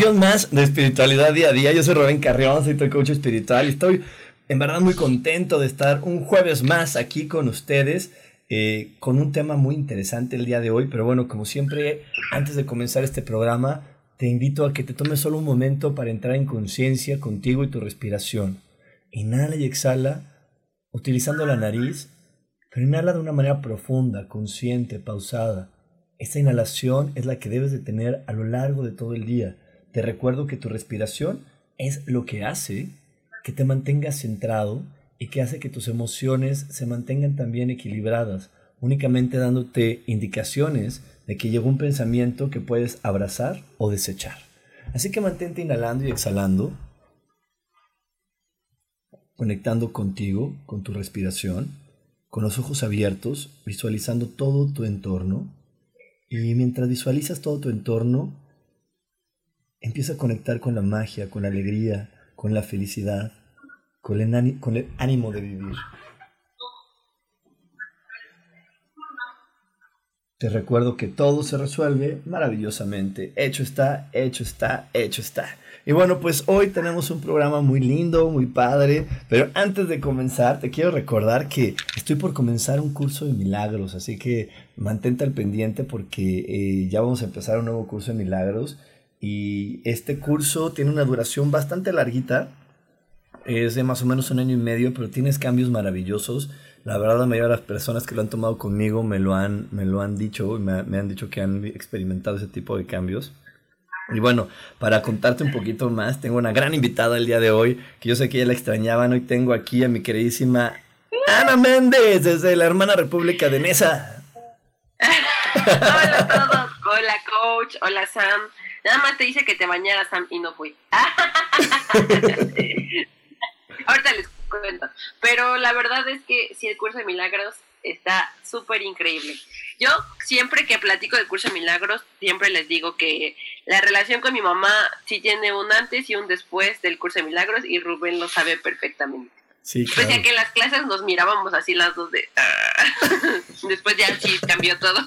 Misión más de espiritualidad día a día. Yo soy Rubén Carrión, soy tu coach espiritual y estoy en verdad muy contento de estar un jueves más aquí con ustedes eh, con un tema muy interesante el día de hoy. Pero bueno, como siempre, antes de comenzar este programa, te invito a que te tomes solo un momento para entrar en conciencia contigo y tu respiración. Inhala y exhala utilizando la nariz, pero inhala de una manera profunda, consciente, pausada. Esta inhalación es la que debes de tener a lo largo de todo el día. Te recuerdo que tu respiración es lo que hace que te mantengas centrado y que hace que tus emociones se mantengan también equilibradas, únicamente dándote indicaciones de que llegó un pensamiento que puedes abrazar o desechar. Así que mantente inhalando y exhalando, conectando contigo, con tu respiración, con los ojos abiertos, visualizando todo tu entorno. Y mientras visualizas todo tu entorno, Empieza a conectar con la magia, con la alegría, con la felicidad, con el, ánimo de vivir. Te recuerdo que todo se resuelve maravillosamente. Hecho está, hecho está, hecho está. Y bueno, pues hoy tenemos un programa muy lindo, muy padre. Pero antes de comenzar, te quiero recordar que estoy por comenzar un curso de milagros. Así que mantente al pendiente porque eh, ya vamos a empezar un nuevo curso de milagros. Y este curso tiene una duración bastante larguita, es de más o menos un año y medio, pero tienes cambios maravillosos. La verdad, la mayoría de las personas que lo han tomado conmigo me lo han, me lo han dicho, me, me han dicho que han experimentado ese tipo de cambios. Y bueno, para contarte un poquito más, tengo una gran invitada el día de hoy, que yo sé que ya la extrañaban. Hoy tengo aquí a mi queridísima Ana Méndez, desde la hermana República de Nesa. Hola a todos, hola coach, hola Sam. Nada más te dice que te bañaras, Sam, y no fui. Ahorita les cuento. Pero la verdad es que si el curso de milagros está súper increíble. Yo siempre que platico del curso de milagros, siempre les digo que la relación con mi mamá sí tiene un antes y un después del curso de milagros y Rubén lo sabe perfectamente. Sí, claro. Pese a que en las clases nos mirábamos así las dos de... Ah". Después ya sí cambió todo.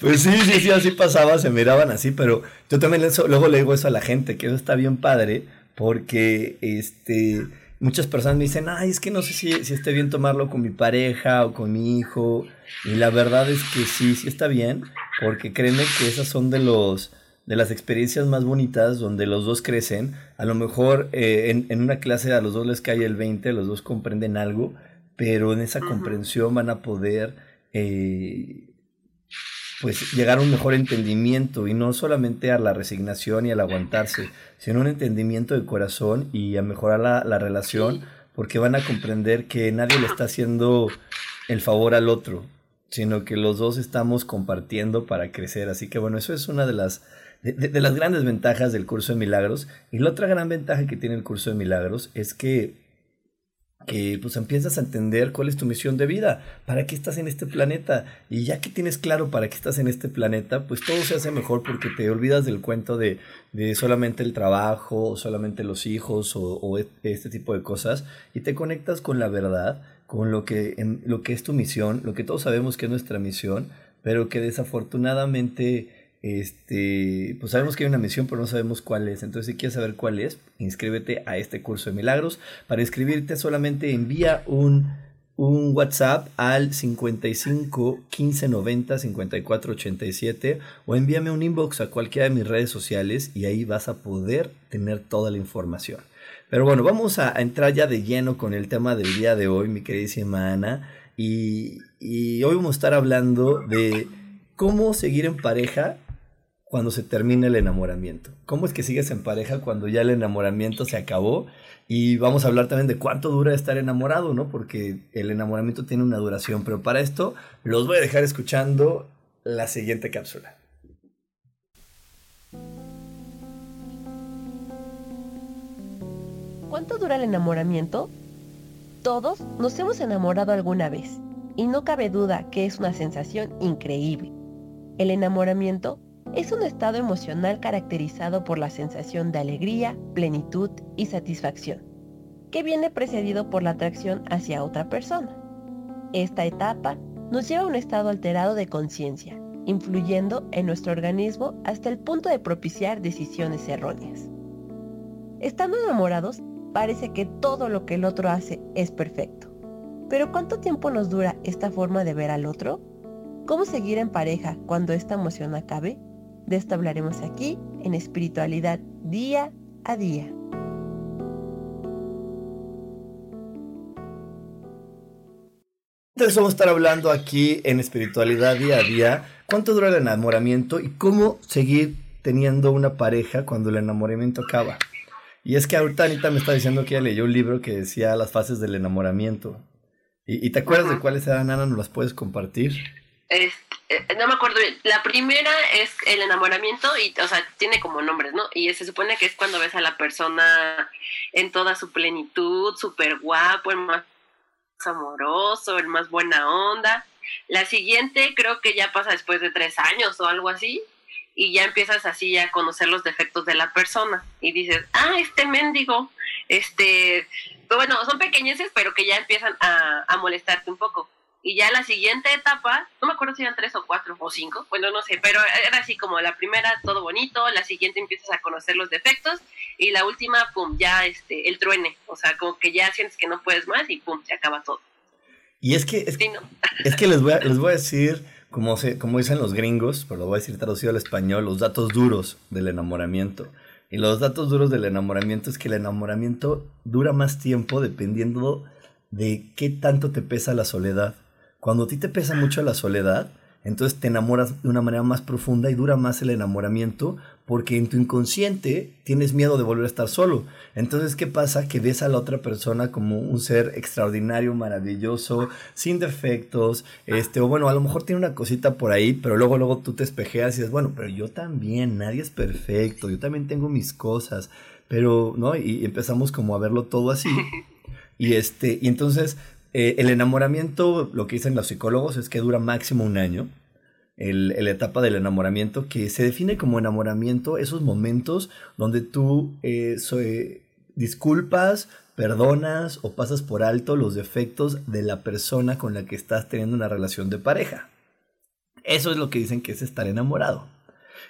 Pues sí, sí, sí, así pasaba, se miraban así, pero yo también luego le digo eso a la gente, que eso está bien padre, porque este, muchas personas me dicen, ay, es que no sé si, si esté bien tomarlo con mi pareja o con mi hijo, y la verdad es que sí, sí está bien, porque créeme que esas son de los de las experiencias más bonitas donde los dos crecen. A lo mejor eh, en, una clase a los dos les cae el 20, los dos comprenden algo, pero en esa comprensión van a poder eh, pues llegar a un mejor entendimiento y no solamente a la resignación y al aguantarse, sino un entendimiento de corazón y a mejorar la, relación porque van a comprender que nadie le está haciendo el favor al otro, sino que los dos estamos compartiendo para crecer. Así que bueno, eso es una de las de, las grandes ventajas del curso de milagros. Y la otra gran ventaja que tiene el curso de milagros es que, que pues empiezas a entender cuál es tu misión de vida, para qué estás en este planeta. Y ya que tienes claro para qué estás en este planeta, pues todo se hace mejor porque te olvidas del cuento de, de solamente el trabajo, o solamente los hijos, o, o, este tipo de cosas, y te conectas con la verdad, con lo que, en, lo que es tu misión, lo que todos sabemos que es nuestra misión, pero que desafortunadamente este, pues sabemos que hay una misión, pero no sabemos cuál es. Entonces, si quieres saber cuál es, inscríbete a este curso de milagros. Para inscribirte, solamente envía un, un WhatsApp al 55 15 90 54 87 o envíame un inbox a cualquiera de mis redes sociales y ahí vas a poder tener toda la información. Pero bueno, vamos a, entrar ya de lleno con el tema del día de hoy, mi queridísima Ana. Y, y hoy vamos a estar hablando de cómo seguir en pareja cuando se termina el enamoramiento. ¿Cómo es que sigues en pareja cuando ya el enamoramiento se acabó? Y vamos a hablar también de cuánto dura estar enamorado, ¿no? Porque el enamoramiento tiene una duración, pero para esto los voy a dejar escuchando la siguiente cápsula. ¿Cuánto dura el enamoramiento? Todos nos hemos enamorado alguna vez, y no cabe duda que es una sensación increíble. El enamoramiento es un estado emocional caracterizado por la sensación de alegría, plenitud y satisfacción, que viene precedido por la atracción hacia otra persona. Esta etapa nos lleva a un estado alterado de conciencia, influyendo en nuestro organismo hasta el punto de propiciar decisiones erróneas. Estando enamorados, parece que todo lo que el otro hace es perfecto. Pero ¿cuánto tiempo nos dura esta forma de ver al otro? ¿Cómo seguir en pareja cuando esta emoción acabe? De esto hablaremos aquí en espiritualidad día a día. Entonces vamos a estar hablando aquí en espiritualidad día a día. ¿Cuánto dura el enamoramiento y cómo seguir teniendo una pareja cuando el enamoramiento acaba? Y es que ahorita Anita me está diciendo que ella leyó un libro que decía las fases del enamoramiento. ¿Y, te acuerdas de cuáles eran, Ana? ¿Nos las puedes compartir? Eh, no me acuerdo bien. La primera es el enamoramiento y, o sea, tiene como nombres, ¿no? Y se supone que es cuando ves a la persona en toda su plenitud, súper guapo, el más amoroso, el más buena onda. La siguiente creo que ya pasa después de tres años o algo así y ya empiezas así a conocer los defectos de la persona y dices, ah, este mendigo, este, bueno, son pequeñeces, pero que ya empiezan a, a molestarte un poco y ya la siguiente etapa, no me acuerdo si eran tres o cuatro o cinco, bueno, no sé, pero era así como la primera todo bonito, la siguiente empiezas a conocer los defectos y la última, pum, ya este, el truene, o sea, como que ya sientes que no puedes más y pum, se acaba todo. Y es que, es, es que les voy a, les voy a decir, como, se, como dicen los gringos, pero lo voy a decir traducido al español, los datos duros del enamoramiento. Y los datos duros del enamoramiento es que el enamoramiento dura más tiempo dependiendo de qué tanto te pesa la soledad. Cuando a ti te pesa mucho la soledad, entonces te enamoras de una manera más profunda y dura más el enamoramiento porque en tu inconsciente tienes miedo de volver a estar solo. Entonces, ¿qué pasa? Que ves a la otra persona como un ser extraordinario, maravilloso, sin defectos, este, o bueno, a lo mejor tiene una cosita por ahí, pero luego, luego tú te espejeas y dices, bueno, pero yo también, nadie es perfecto, yo también tengo mis cosas, pero, ¿no? Y empezamos como a verlo todo así. Y este, y entonces eh, el enamoramiento, lo que dicen los psicólogos, es que dura máximo un año. El, la etapa del enamoramiento, que se define como enamoramiento esos momentos donde tú eh, disculpas, perdonas o pasas por alto los defectos de la persona con la que estás teniendo una relación de pareja. Eso es lo que dicen que es estar enamorado.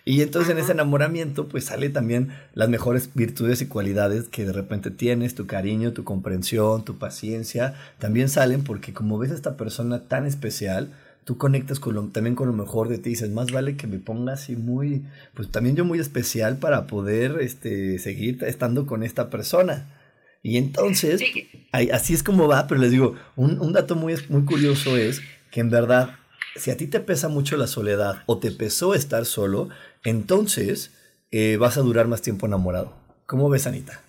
Y entonces en ese enamoramiento pues sale también las mejores virtudes y cualidades que de repente tienes, tu cariño, tu comprensión, tu paciencia, también salen porque como ves a esta persona tan especial, tú conectas con también con lo mejor de ti, dices, más vale que me ponga así muy, pues también yo muy especial para poder este, seguir estando con esta persona. Y entonces, así es como va, pero les digo, un, un dato muy, muy curioso es que en verdad si a ti te pesa mucho la soledad o te pesó estar solo, entonces eh, vas a durar más tiempo enamorado. ¿Cómo ves, Anita?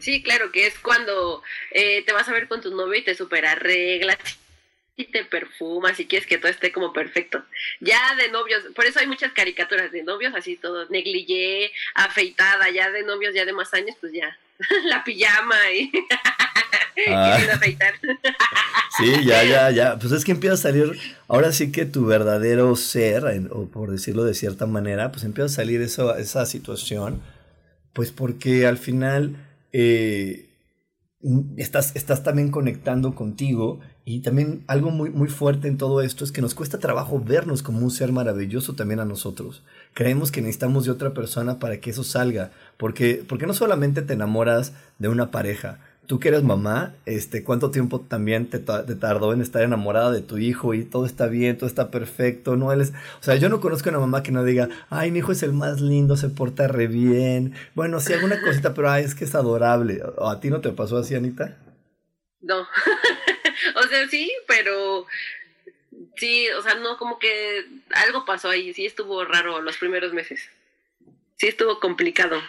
Sí, claro, que es cuando eh, te vas a ver con tu novio y te super arreglas y te perfumas y quieres que todo esté como perfecto. Ya de novios, por eso hay muchas caricaturas de novios, así todo negligé, afeitada, ya de novios ya de más años, pues ya, la pijama y... Ah. sí, ya, ya, ya. Pues es que empieza a salir, ahora sí que tu verdadero ser, o por decirlo de cierta manera, pues empieza a salir eso, esa situación, pues porque al final eh, estás, estás también conectando contigo y también algo muy, muy fuerte en todo esto es que nos cuesta trabajo vernos como un ser maravilloso también a nosotros. Creemos que necesitamos de otra persona para que eso salga, porque, porque no solamente te enamoras de una pareja, tú que eres mamá, este, ¿cuánto tiempo también te, tardó en estar enamorada de tu hijo y todo está bien, todo está perfecto? No, él es, o sea, yo no conozco a una mamá que no diga, ay, mi hijo es el más lindo, se porta re bien. Bueno, sí, alguna cosita, pero ay, es que es adorable. ¿O a ti no te pasó así, Anita? No. o sea, sí, pero sí, o sea, no, como que algo pasó ahí, sí estuvo raro los primeros meses. Sí estuvo complicado.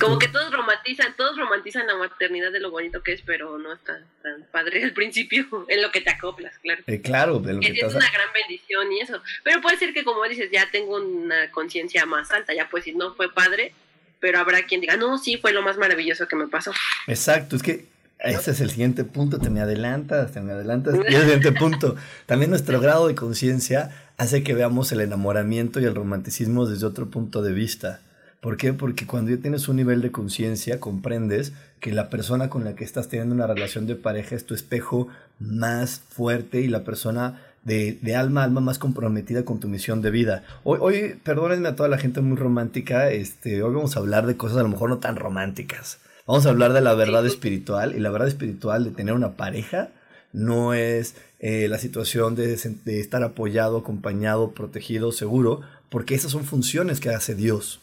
Como que todos romantizan, todos romantizan la maternidad de lo bonito que es, pero no está tan padre al principio, en lo que te acoplas, claro. Eh, claro, de lo que, es una gran bendición y eso. Pero puede ser que, como dices, ya tengo una conciencia más alta, ya pues si no fue padre, pero habrá quien diga, no, sí, fue lo más maravilloso que me pasó. Exacto, es que ese es el siguiente punto, te me adelantas, te me adelantas. Y el siguiente punto, también nuestro grado de conciencia hace que veamos el enamoramiento y el romanticismo desde otro punto de vista. ¿Por qué? Porque cuando ya tienes un nivel de conciencia, comprendes que la persona con la que estás teniendo una relación de pareja es tu espejo más fuerte y la persona de, alma a alma más comprometida con tu misión de vida. Hoy, hoy, perdónenme a toda la gente muy romántica, este, hoy vamos a hablar de cosas a lo mejor no tan románticas. Vamos a hablar de la verdad espiritual y la verdad espiritual de tener una pareja no es eh, la situación de, de estar apoyado, acompañado, protegido, seguro, porque esas son funciones que hace Dios.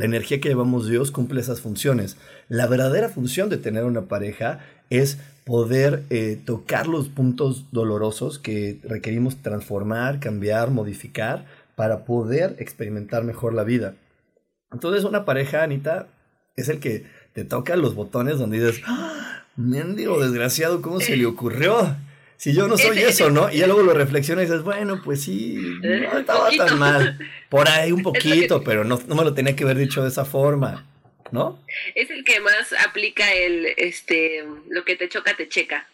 La energía que llevamos Dios cumple esas funciones. La verdadera función de tener una pareja es poder eh, tocar los puntos dolorosos que requerimos transformar, cambiar, modificar para poder experimentar mejor la vida. Entonces una pareja, Anita, es el que te toca los botones donde dices, ¡Ah, mendigo desgraciado, ¿cómo se le ocurrió? Si yo no soy eso, ¿no? Y ya luego lo reflexionas y dices, bueno, pues sí, no estaba tan mal. Por ahí un poquito, pero no, no me lo tenía que haber dicho de esa forma, ¿no? Es el que más aplica el, este, lo que te choca, te checa.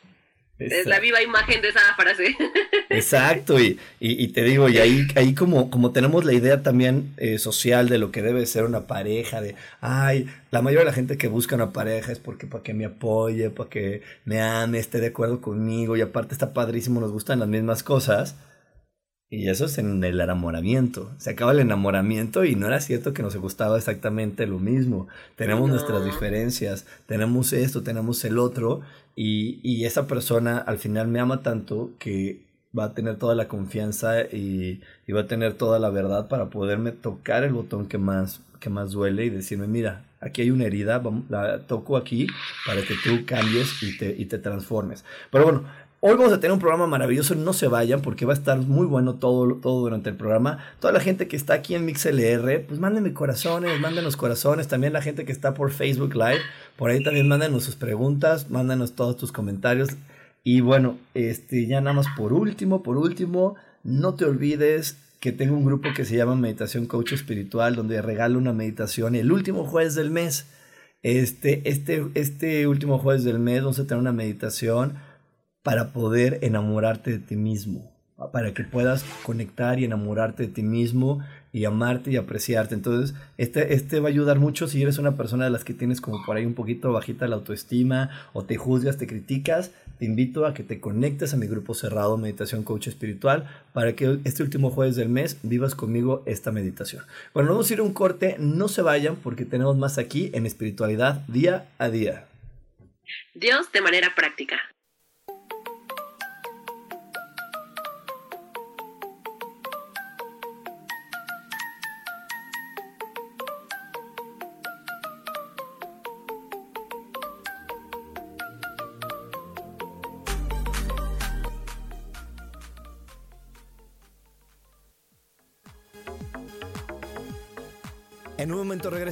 Es la viva imagen de esa frase. Exacto, y, y, te digo, y ahí, ahí como, como tenemos la idea también eh, social de lo que debe ser una pareja, de, ay, la mayoría de la gente que busca una pareja es porque para que me apoye, para que me ame, esté de acuerdo conmigo, y aparte está padrísimo, nos gustan las mismas cosas. Y eso es en el enamoramiento. Se acaba el enamoramiento y no era cierto que nos gustaba exactamente lo mismo. Tenemos nuestras diferencias, tenemos esto, tenemos el otro, y, y, esa persona al final me ama tanto que va a tener toda la confianza y, y, va a tener toda la verdad para poderme tocar el botón que más, que más duele y decirme, mira, aquí hay una herida, la toco aquí para que tú cambies y te, y te transformes. Pero bueno, Hoy vamos a tener un programa maravilloso, no se vayan porque va a estar muy bueno todo, todo durante el programa. Toda la gente que está aquí en MixLR, pues mándenme corazones, mándenos corazones. También la gente que está por Facebook Live, por ahí también mándenos sus preguntas, mándanos todos tus comentarios. Y bueno, este, ya nada más por último, por último, no te olvides que tengo un grupo que se llama Meditación Coach Espiritual, donde regalo una meditación el último jueves del mes. Este, este, este último jueves del mes vamos a tener una meditación para poder enamorarte de ti mismo, para que puedas conectar y enamorarte de ti mismo y amarte y apreciarte. Entonces, este, este va a ayudar mucho si eres una persona de las que tienes como por ahí un poquito bajita la autoestima o te juzgas, te criticas. Te invito a que te conectes a mi grupo cerrado Meditación Coach Espiritual para que este último jueves del mes vivas conmigo esta meditación. Bueno, vamos a ir a un corte, no se vayan porque tenemos más aquí en espiritualidad día a día. Dios de manera práctica.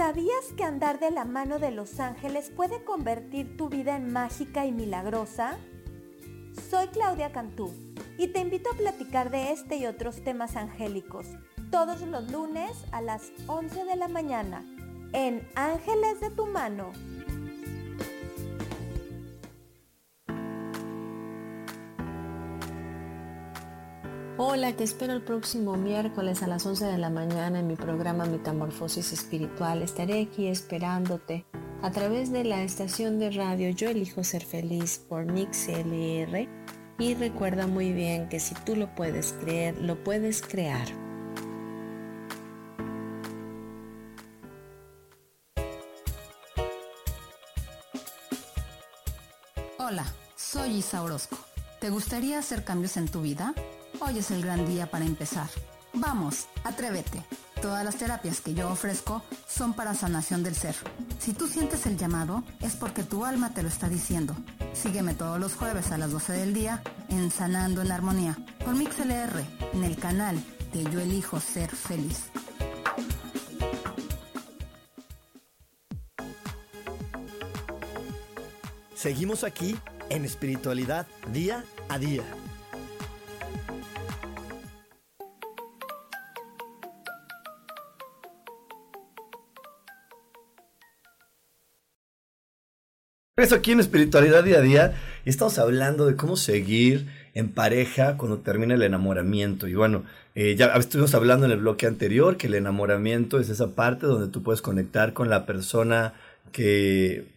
¿Sabías que andar de la mano de los ángeles puede convertir tu vida en mágica y milagrosa? Soy Claudia Cantú y te invito a platicar de este y otros temas angélicos todos los lunes a las 11 de la mañana en Ángeles de tu mano. Hola, te espero el próximo miércoles a las 11 de la mañana en mi programa Metamorfosis Espiritual. Estaré aquí esperándote a través de la estación de radio Yo Elijo Ser Feliz por Mix LR. Y recuerda muy bien que si tú lo puedes creer, lo puedes crear. Hola, soy Isa Orozco. ¿Te gustaría hacer cambios en tu vida? Hoy es el gran día para empezar. Vamos, atrévete. Todas las terapias que yo ofrezco son para sanación del ser. Si tú sientes el llamado, es porque tu alma te lo está diciendo. Sígueme todos los jueves a las 12 del día en Sanando en Armonía con MixLR en el canal de Yo Elijo Ser Feliz. Seguimos aquí en espiritualidad día a día. Eso aquí en Espiritualidad Día a Día y estamos hablando de cómo seguir en pareja cuando termina el enamoramiento. Y bueno, eh, ya estuvimos hablando en el bloque anterior que el enamoramiento es esa parte donde tú puedes conectar con la persona que,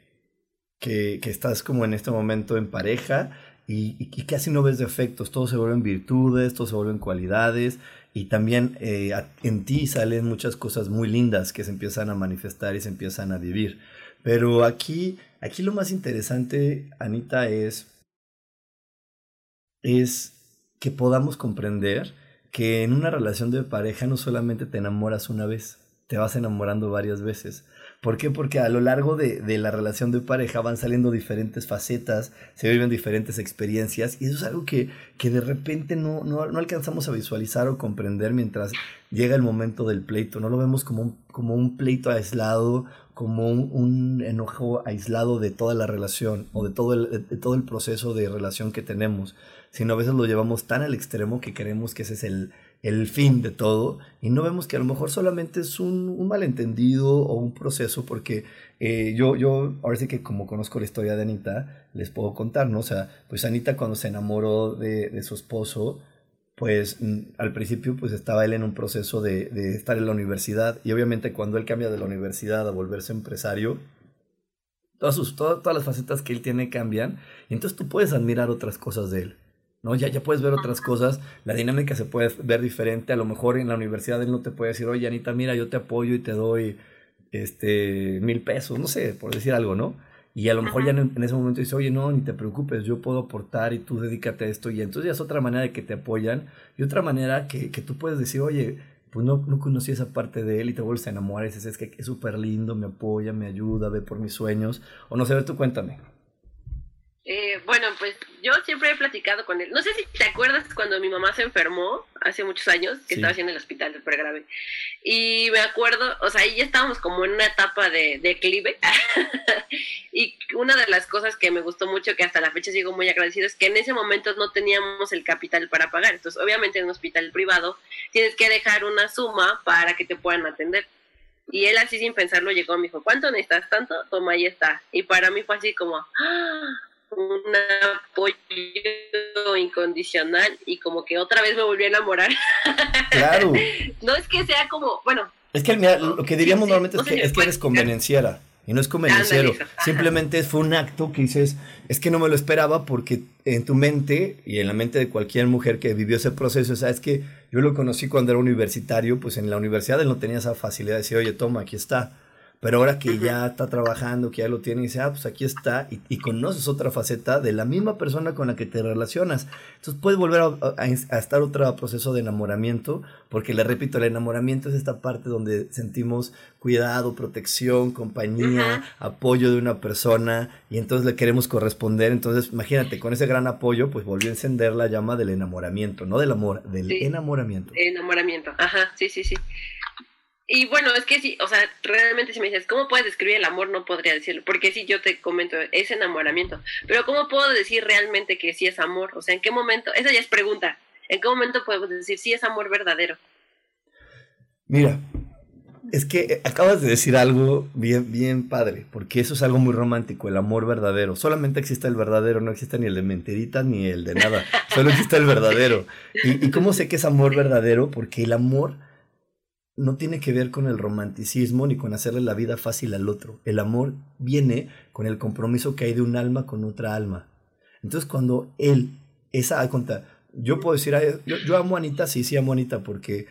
que, estás como en este momento en pareja y, casi no ves defectos, todo se vuelven virtudes, todo se vuelven cualidades y también eh, en ti salen muchas cosas muy lindas que se empiezan a manifestar y se empiezan a vivir. Pero aquí, aquí lo más interesante, Anita, es, es que podamos comprender que en una relación de pareja no solamente te enamoras una vez, te vas enamorando varias veces. ¿Por qué? Porque a lo largo de, de, la relación de pareja van saliendo diferentes facetas, se viven diferentes experiencias y eso es algo que, que de repente no, no, no, alcanzamos a visualizar o comprender mientras llega el momento del pleito. No lo vemos como un, como un pleito aislado, como un, enojo aislado de toda la relación o de todo, el, de todo el proceso de relación que tenemos, sino a veces lo llevamos tan al extremo que queremos que ese es el, el fin de todo y no vemos que a lo mejor solamente es un, malentendido o un proceso porque eh, yo, yo ahora sí que como conozco la historia de Anita, les puedo contar, ¿no? O sea, pues Anita cuando se enamoró de, de su esposo, pues mm, al principio pues estaba él en un proceso de, de, estar en la universidad y obviamente cuando él cambia de la universidad a volverse empresario, todas, sus, todas, todas las facetas que él tiene cambian y entonces tú puedes admirar otras cosas de él. ¿No? Ya, ya puedes ver otras cosas, la dinámica se puede ver diferente, a lo mejor en la universidad él no te puede decir, oye Anita, mira, yo te apoyo y te doy este mil pesos, no sé, por decir algo, ¿no? Y a lo mejor ya en, ese momento dice, oye, no, ni te preocupes, yo puedo aportar y tú dedícate a esto. Y entonces ya es otra manera de que te apoyan y otra manera que, que tú puedes decir, oye, pues no, no conocí esa parte de él y te vuelves a enamorar y dices, es que es súper lindo, me apoya, me ayuda, ve por mis sueños. O no sé, tú cuéntame. Eh, bueno, pues yo siempre he platicado con él. No sé si te acuerdas cuando mi mamá se enfermó hace muchos años, que estaba en el hospital del pregrave. Y me acuerdo, o sea, ahí ya estábamos como en una etapa de declive. y una de las cosas que me gustó mucho, que hasta la fecha sigo muy agradecido, es que en ese momento no teníamos el capital para pagar. Entonces, obviamente en un hospital privado tienes que dejar una suma para que te puedan atender. Y él así sin pensarlo llegó, me dijo, ¿cuánto necesitas? Tanto, toma, ahí está. Y para mí fue así como, ¡ah! Un apoyo incondicional y como que otra vez me volví a enamorar. Claro. no es que sea como, bueno. Es que lo que diríamos normalmente es, que, es que eres convenenciera. Y no es convenenciero, simplemente fue un acto que dices, es que no me lo esperaba porque en tu mente y en la mente de cualquier mujer que vivió ese proceso, sabes que yo lo conocí cuando era universitario, pues en la universidad él no tenía esa facilidad de decir, oye, toma, aquí está. Pero ahora que ya está trabajando, que ya lo tiene, y dice, ah, pues aquí está, y, conoces otra faceta de la misma persona con la que te relacionas. Entonces puedes volver a, estar otro proceso de enamoramiento, porque le repito, el enamoramiento es esta parte donde sentimos cuidado, protección, compañía, apoyo de una persona, y entonces le queremos corresponder. Entonces, imagínate, con ese gran apoyo, pues volvió a encender la llama del enamoramiento, no del amor, del enamoramiento. Enamoramiento, ajá, sí, sí, sí. Y bueno, es que sí, o sea, realmente si me dices, ¿cómo puedes describir el amor? No podría decirlo, porque sí, yo te comento, es enamoramiento. Pero ¿cómo puedo decir realmente que sí es amor? O sea, ¿en qué momento? Esa ya es pregunta. ¿En qué momento podemos decir si es amor verdadero? Mira, es que eh, acabas de decir algo bien, bien padre, porque eso es algo muy romántico, el amor verdadero. Solamente existe el verdadero, no existe ni el de mentirita ni el de nada. Solo existe el verdadero. ¿Y, ¿Y cómo sé que es amor verdadero? Porque el amor no tiene que ver con el romanticismo ni con hacerle la vida fácil al otro. El amor viene con el compromiso que hay de un alma con otra alma. Entonces cuando él, esa cuenta, yo puedo decir, yo, yo amo a Anita, sí, sí amo a Anita, porque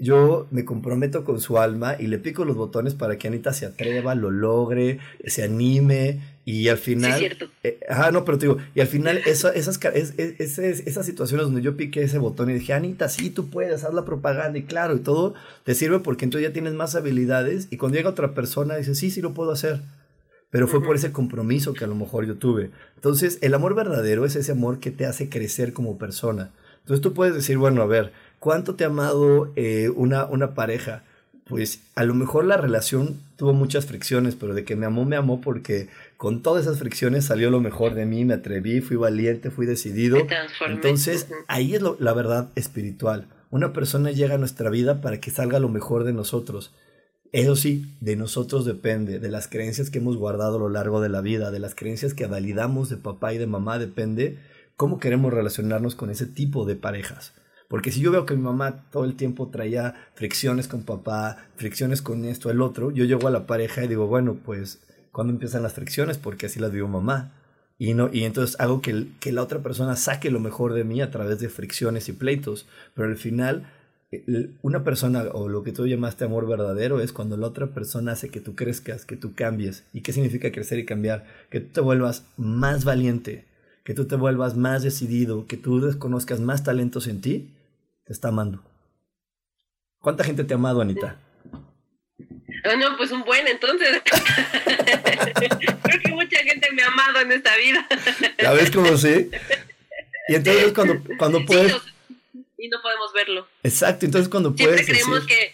yo me comprometo con su alma y le pico los botones para que Anita se atreva, lo logre, se anime y al final... Sí, cierto. Eh, no, pero te digo, y al final esas, esas situaciones donde yo piqué ese botón y dije, Anita, sí, tú puedes, haz la propaganda y claro, y todo te sirve porque entonces ya tienes más habilidades y cuando llega otra persona dice, sí, sí lo puedo hacer. Pero fue por ese compromiso que a lo mejor yo tuve. Entonces, el amor verdadero es ese amor que te hace crecer como persona. Entonces tú puedes decir, bueno, a ver, ¿Cuánto te ha amado eh, una, una pareja? Pues a lo mejor la relación tuvo muchas fricciones, pero de que me amó, me amó porque con todas esas fricciones salió lo mejor de mí, me atreví, fui valiente, fui decidido. Entonces, ahí es la verdad espiritual. Una persona llega a nuestra vida para que salga lo mejor de nosotros. Eso sí, de nosotros depende, de las creencias que hemos guardado a lo largo de la vida, de las creencias que validamos de papá y de mamá, depende cómo queremos relacionarnos con ese tipo de parejas. Porque si yo veo que mi mamá todo el tiempo traía fricciones con papá, fricciones con esto, el otro, yo llego a la pareja y digo, bueno, pues, ¿cuándo empiezan las fricciones? Porque así las vivo mamá. Y, no, y entonces hago que, que la otra persona saque lo mejor de mí a través de fricciones y pleitos. Pero al final, una persona o lo que tú llamaste amor verdadero es cuando la otra persona hace que tú crezcas, que tú cambies. ¿Y qué significa crecer y cambiar? Que tú te vuelvas más valiente, que tú te vuelvas más decidido, que tú desconozcas más talentos en ti te está amando. ¿Cuánta gente te ha amado, Anita? Ah, no, pues un buen entonces. Creo que mucha gente me ha amado en esta vida. ¿Ya ves cómo sí? Y entonces cuando, cuando puedes... y no podemos verlo. Exacto, entonces cuando puedes... Siempre creemos que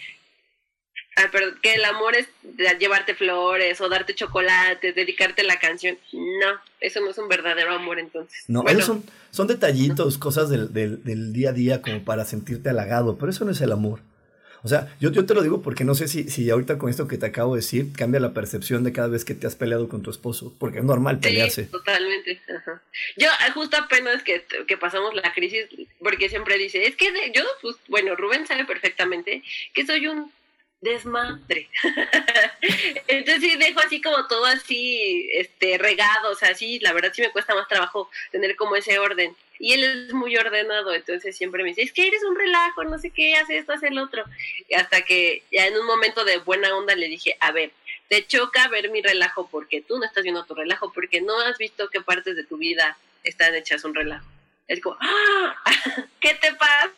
Ah, que el amor es llevarte flores o darte chocolate, dedicarte la canción. No, eso no es un verdadero amor entonces. No, son, son detallitos, cosas del, del, día a día como para sentirte halagado, pero eso no es el amor. O sea, yo, yo te lo digo porque no sé si, si ahorita con esto que te acabo de decir cambia la percepción de cada vez que te has peleado con tu esposo, porque es normal pelearse. Sí, totalmente. Yo ah, justo apenas que, que, pasamos la crisis, porque siempre dice, es que yo, pues, bueno, Rubén sabe perfectamente que soy un desmadre. Entonces sí dejo así como todo así, este, regado, o sea, sí, la verdad sí me cuesta más trabajo tener como ese orden. Y él es muy ordenado, entonces siempre me dice, es que eres un relajo, no sé qué, hace esto, hace el otro. Hasta que ya en un momento de buena onda le dije, a ver, te choca ver mi relajo porque tú no estás viendo tu relajo, porque no has visto qué partes de tu vida están hechas un relajo. Es como, ¡ah! ¿Qué te pasa?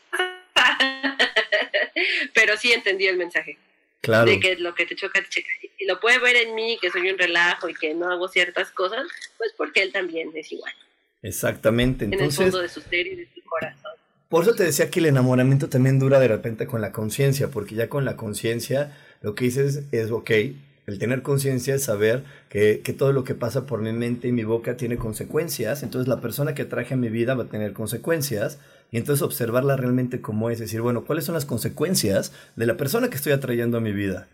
Pero sí entendí el mensaje. Claro. De que lo que te choca, te choca. Y lo puede ver en mí, que soy un relajo y que no hago ciertas cosas, pues porque él también es igual. Exactamente. Entonces, en el fondo de su ser y de su corazón. Por eso te decía que el enamoramiento también dura de repente con la conciencia, porque ya con la conciencia lo que dices es, ok, el tener conciencia es saber que, que, todo lo que pasa por mi mente y mi boca tiene consecuencias, entonces la persona que traje a mi vida va a tener consecuencias, y entonces observarla realmente como es, decir, bueno, ¿cuáles son las consecuencias de la persona que estoy atrayendo a mi vida?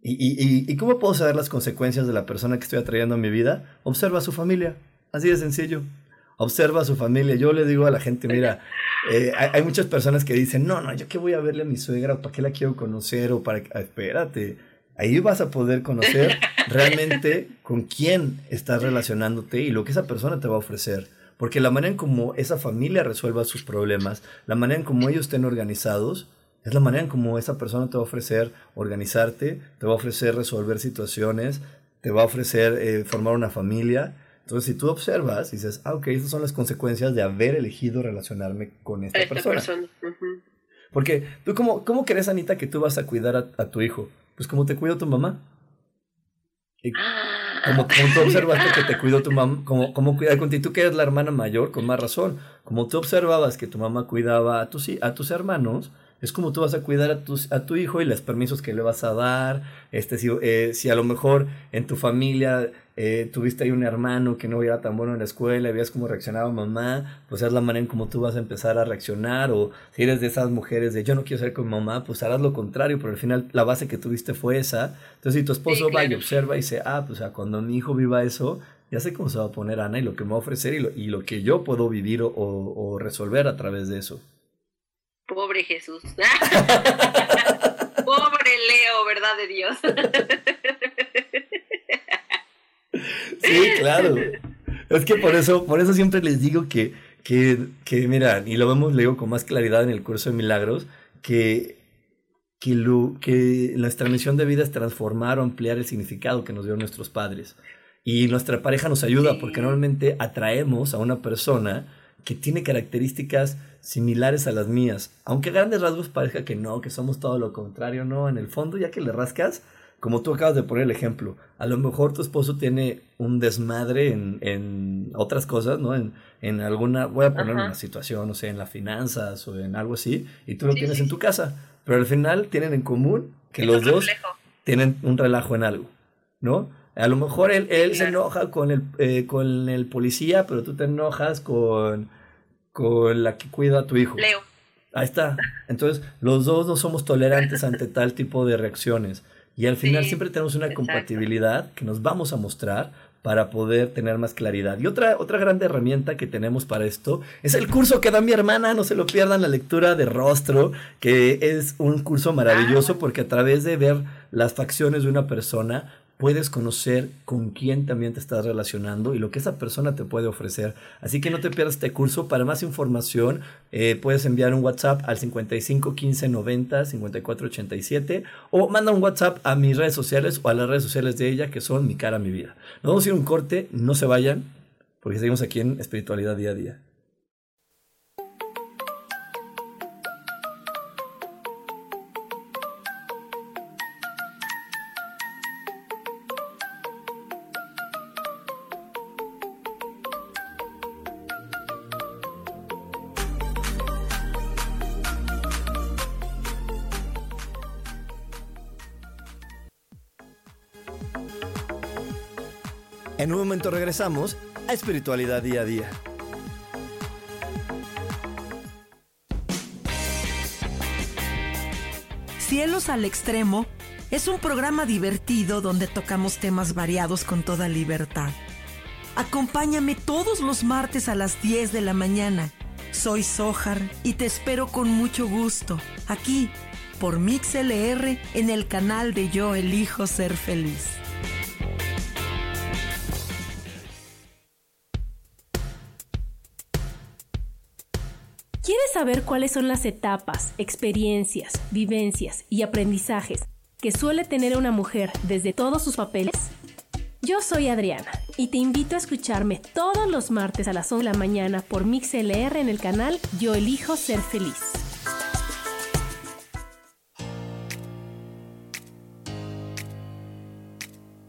¿Y, y, y cómo puedo saber las consecuencias de la persona que estoy atrayendo a mi vida? Observa a su familia, así de sencillo. Observa a su familia. Yo le digo a la gente, mira, eh, hay, muchas personas que dicen, no, no, yo qué voy a verle a mi suegra, o para qué la quiero conocer, o para... Espérate, Ahí vas a poder conocer realmente con quién estás relacionándote y lo que esa persona te va a ofrecer. Porque la manera en como esa familia resuelva sus problemas, la manera en como ellos estén organizados, es la manera en como esa persona te va a ofrecer organizarte, te va a ofrecer resolver situaciones, te va a ofrecer eh, formar una familia. Entonces, si tú observas, dices, ah, ok, esas son las consecuencias de haber elegido relacionarme con esta, persona. Porque tú, cómo, ¿cómo crees, Anita, que tú vas a cuidar a, tu hijo? Pues como te cuida tu mamá. Ah. como, tú observaste que te cuidó tu mamá, como, como contigo, tú que eres la hermana mayor, con más razón. Como tú observabas que tu mamá cuidaba a tus, a tus hermanos, es como tú vas a cuidar a, tus, a tu hijo y los permisos que le vas a dar. Este, si, eh, si a lo mejor en tu familia eh, tuviste ahí un hermano que no era tan bueno en la escuela y veías cómo reaccionaba mamá, pues es la manera en cómo tú vas a empezar a reaccionar. O si eres de esas mujeres de yo no quiero ser con mamá, pues harás lo contrario, pero al final la base que tuviste fue esa. Entonces, si tu esposo va y observa y dice, ah, pues cuando mi hijo viva eso, ya sé cómo se va a poner Ana y lo que me va a ofrecer y lo, y lo que yo puedo vivir o, o resolver a través de eso. Pobre Jesús. Pobre Leo, ¿verdad de Dios? sí, claro. Es que por eso, por eso siempre les digo que, que, que mira, y lo vemos, le digo con más claridad en el curso de milagros, que, que, lo, que nuestra misión de vida es transformar o ampliar el significado que nos dieron nuestros padres. Y nuestra pareja nos ayuda porque normalmente atraemos a una persona que tiene características similares a las mías. Aunque a grandes rasgos parezca que no, que somos todo lo contrario, no, en el fondo ya que le rascas, como tú acabas de poner el ejemplo, a lo mejor tu esposo tiene un desmadre en, en otras cosas, ¿no? En, en alguna, voy a poner una situación, no sé, en las finanzas o en algo así, y tú lo tienes en tu casa, pero al final tienen en común que los dos tienen un relajo en algo, ¿no? A lo mejor él, él se enoja con el, eh, con el policía, pero tú te enojas con con la que cuida a tu hijo. Leo. Ahí está. Entonces, los dos no somos tolerantes ante tal tipo de reacciones. Y al final siempre tenemos una compatibilidad que nos vamos a mostrar para poder tener más claridad. Y otra, otra gran herramienta que tenemos para esto es el curso que da mi hermana, no se lo pierdan, la lectura de rostro, que es un curso maravilloso ah. porque a través de ver las facciones de una persona puedes conocer con quién también te estás relacionando y lo que esa persona te puede ofrecer. Así que no te pierdas este curso. Para más información, eh, puedes enviar un WhatsApp al 55 15 90 54 87 o manda un WhatsApp a mis redes sociales o a las redes sociales de ella que son Mi Cara, Mi Vida. Nos vamos a ir a un corte, no se vayan, porque seguimos aquí en Espiritualidad Día a Día. En un momento regresamos a Espiritualidad Día a Día. Cielos al Extremo es un programa divertido donde tocamos temas variados con toda libertad. Acompáñame todos los martes a las 10 de la mañana. Soy Sojar y te espero con mucho gusto aquí por MixLR en el canal de Yo Elijo Ser Feliz. Saber cuáles son las etapas, experiencias, vivencias y aprendizajes que suele tener una mujer desde todos sus papeles? Yo soy Adriana y te invito a escucharme todos los martes a las 11 de la mañana por MixLR en el canal Yo Elijo Ser Feliz.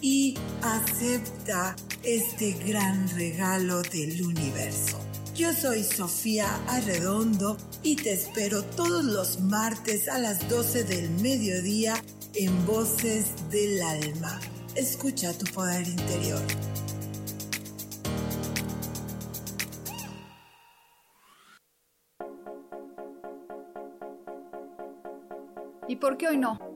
y acepta este gran regalo del universo. Yo soy Sofía Arredondo y te espero todos los martes a las 12 del mediodía en Voces del Alma. Escucha tu poder interior. ¿Y por qué hoy no?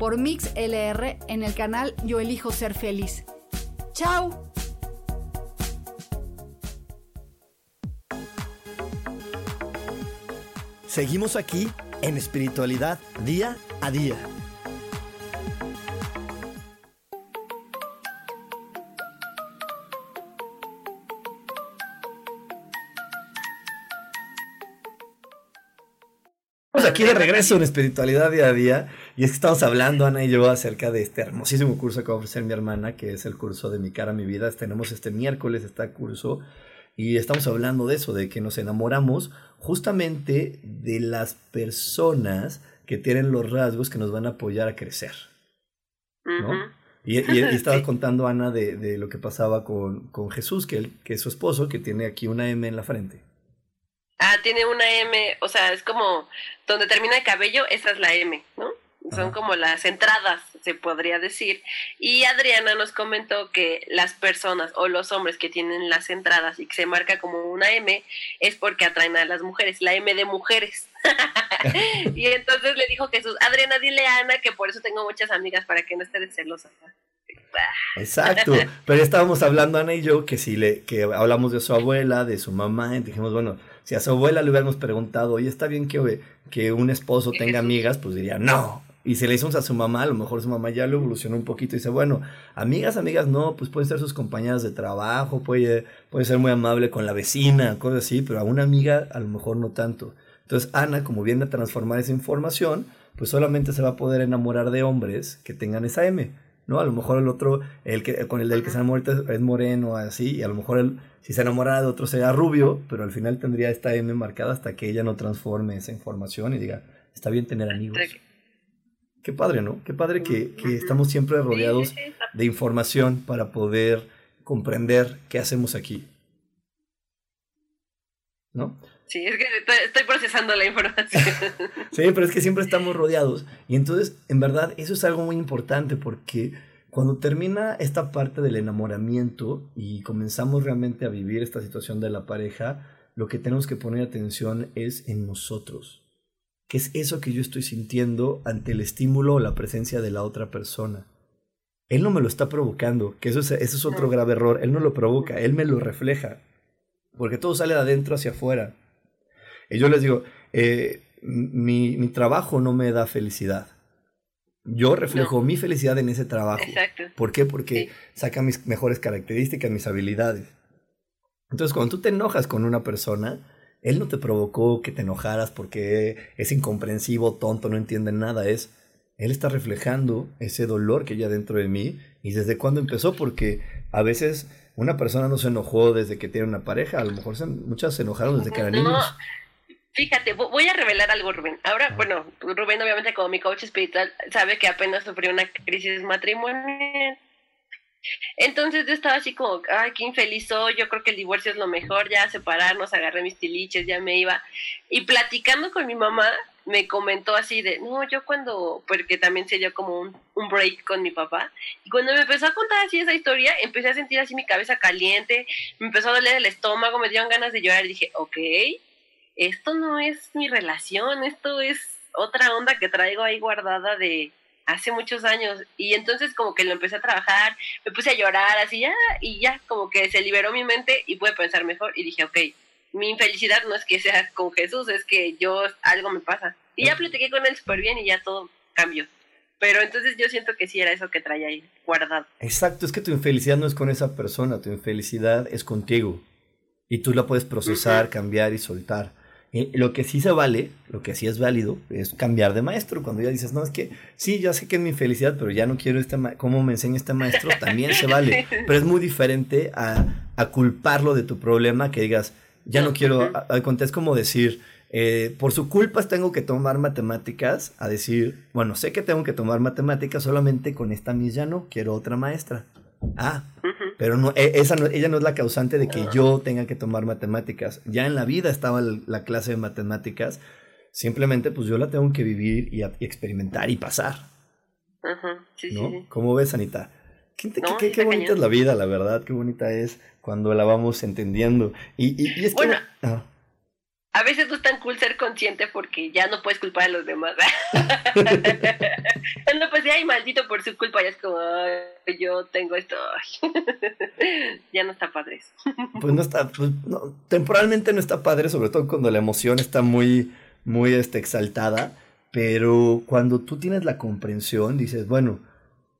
por Mix LR en el canal Yo Elijo Ser Feliz. ¡Chao! Seguimos aquí en espiritualidad día a día. Estamos aquí de regreso en espiritualidad día a día y es que estamos hablando Ana y yo acerca de este hermosísimo curso que va a ofrecer mi hermana que es el curso de mi cara mi vida tenemos este miércoles este curso y estamos hablando de eso de que nos enamoramos justamente de las personas que tienen los rasgos que nos van a apoyar a crecer ¿no? Y, y, estaba contando Ana de, de, lo que pasaba con, con Jesús, que, él, que es su esposo, que tiene aquí una M en la frente. Ah, tiene una M, o sea, es como donde termina el cabello, esa es la M, ¿no? Son como las entradas, se podría decir. Y Adriana nos comentó que las personas o los hombres que tienen las entradas y que se marca como una M es porque atraen a las mujeres, la M de mujeres. y entonces le dijo Jesús, Adriana, dile a Ana que por eso tengo muchas amigas para que no esté de celosa. Exacto, pero estábamos hablando Ana y yo que si le que hablamos de su abuela, de su mamá, y dijimos, bueno, si a su abuela le hubiéramos preguntado, oye, ¿está bien que, que un esposo tenga amigas? Pues diría, no. Y si le hicimos a su mamá, a lo mejor su mamá ya lo evolucionó un poquito y dice, bueno, amigas, amigas, no, pues pueden ser sus compañeras de trabajo, puede, puede ser muy amable con la vecina, cosas así, pero a una amiga a lo mejor no tanto. Entonces Ana, como viene a transformar esa información, pues solamente se va a poder enamorar de hombres que tengan esa M. ¿no? A lo mejor el otro, el que, con el del que se enamora es moreno, así, y a lo mejor el, si se enamora de otro sería rubio, pero al final tendría esta M marcada hasta que ella no transforme esa información y diga, está bien tener amigos. Qué padre, ¿no? Qué padre que, que estamos siempre rodeados de información para poder comprender qué hacemos aquí. ¿No? Sí, es que estoy procesando la información. sí, pero es que siempre estamos rodeados. Y entonces, en verdad, eso es algo muy importante porque cuando termina esta parte del enamoramiento y comenzamos realmente a vivir esta situación de la pareja, lo que tenemos que poner atención es en nosotros. ¿Qué es eso que yo estoy sintiendo ante el estímulo o la presencia de la otra persona? Él no me lo está provocando, que eso es, eso es otro grave error. Él no lo provoca, él me lo refleja. Porque todo sale de adentro hacia afuera. Y yo les digo, eh, mi, mi, trabajo no me da felicidad. Yo reflejo mi felicidad en ese trabajo. Exacto. ¿Por qué? Porque saca mis mejores características, mis habilidades. Entonces, cuando tú te enojas con una persona, él no te provocó que te enojaras porque es incomprensivo, tonto, no entiende nada. Es, él está reflejando ese dolor que hay dentro de mí. ¿Y desde cuándo empezó? Porque a veces una persona no se enojó desde que tiene una pareja. A lo mejor se, muchas se enojaron desde que eran niños. Fíjate, voy a revelar algo, Rubén. Ahora, bueno, Rubén obviamente como mi coach espiritual sabe que apenas sufrió una crisis matrimonial. Entonces yo estaba así como, ay, qué infeliz soy, yo creo que el divorcio es lo mejor, ya separarnos, agarré mis tiliches, ya me iba. Y platicando con mi mamá, me comentó así de, no, yo cuando, porque también se dio como un, un break con mi papá, y cuando me empezó a contar así esa historia, empecé a sentir así mi cabeza caliente, me empezó a doler el estómago, me dieron ganas de llorar, y dije, ok, esto no es mi relación, esto es otra onda que traigo ahí guardada de hace muchos años. Y entonces como que lo empecé a trabajar, me puse a llorar así ya, y ya como que se liberó mi mente y pude pensar mejor y dije, ok, mi infelicidad no es que sea con Jesús, es que yo algo me pasa. Y ya platiqué con él súper bien y ya todo cambió. Pero entonces yo siento que sí era eso que traía ahí guardado. Exacto, es que tu infelicidad no es con esa persona, tu infelicidad es contigo. Y tú la puedes procesar, cambiar y soltar. Eh, lo que sí se vale, lo que sí es válido, es cambiar de maestro. Cuando ya dices, no, es que sí, ya sé que es mi felicidad, pero ya no quiero este cómo me enseña este maestro, también se vale. Pero es muy diferente a, a culparlo de tu problema que digas, ya no quiero, es como decir, eh, por su culpa tengo que tomar matemáticas, a decir, bueno, sé que tengo que tomar matemáticas, solamente con esta mis ya no, quiero otra maestra. Ah, pero no, e, esa no, ella no es la causante de que yo tenga que tomar matemáticas. Ya en la vida estaba la clase de matemáticas, simplemente pues yo la tengo que vivir y, experimentar y pasar. ¿no? ¿Cómo ves, Anita? Qué, bonita es la vida, la verdad, qué bonita es cuando la vamos entendiendo. Y, y, es que... Bueno, a veces no es tan cool ser consciente porque ya no puedes culpar a los demás. no, pues ay, maldito por su culpa, ya es como, yo tengo esto. ya no está padre eso. pues no está, pues, temporalmente no está padre, sobre todo cuando la emoción está muy, muy este, exaltada, pero cuando tú tienes la comprensión, dices, bueno,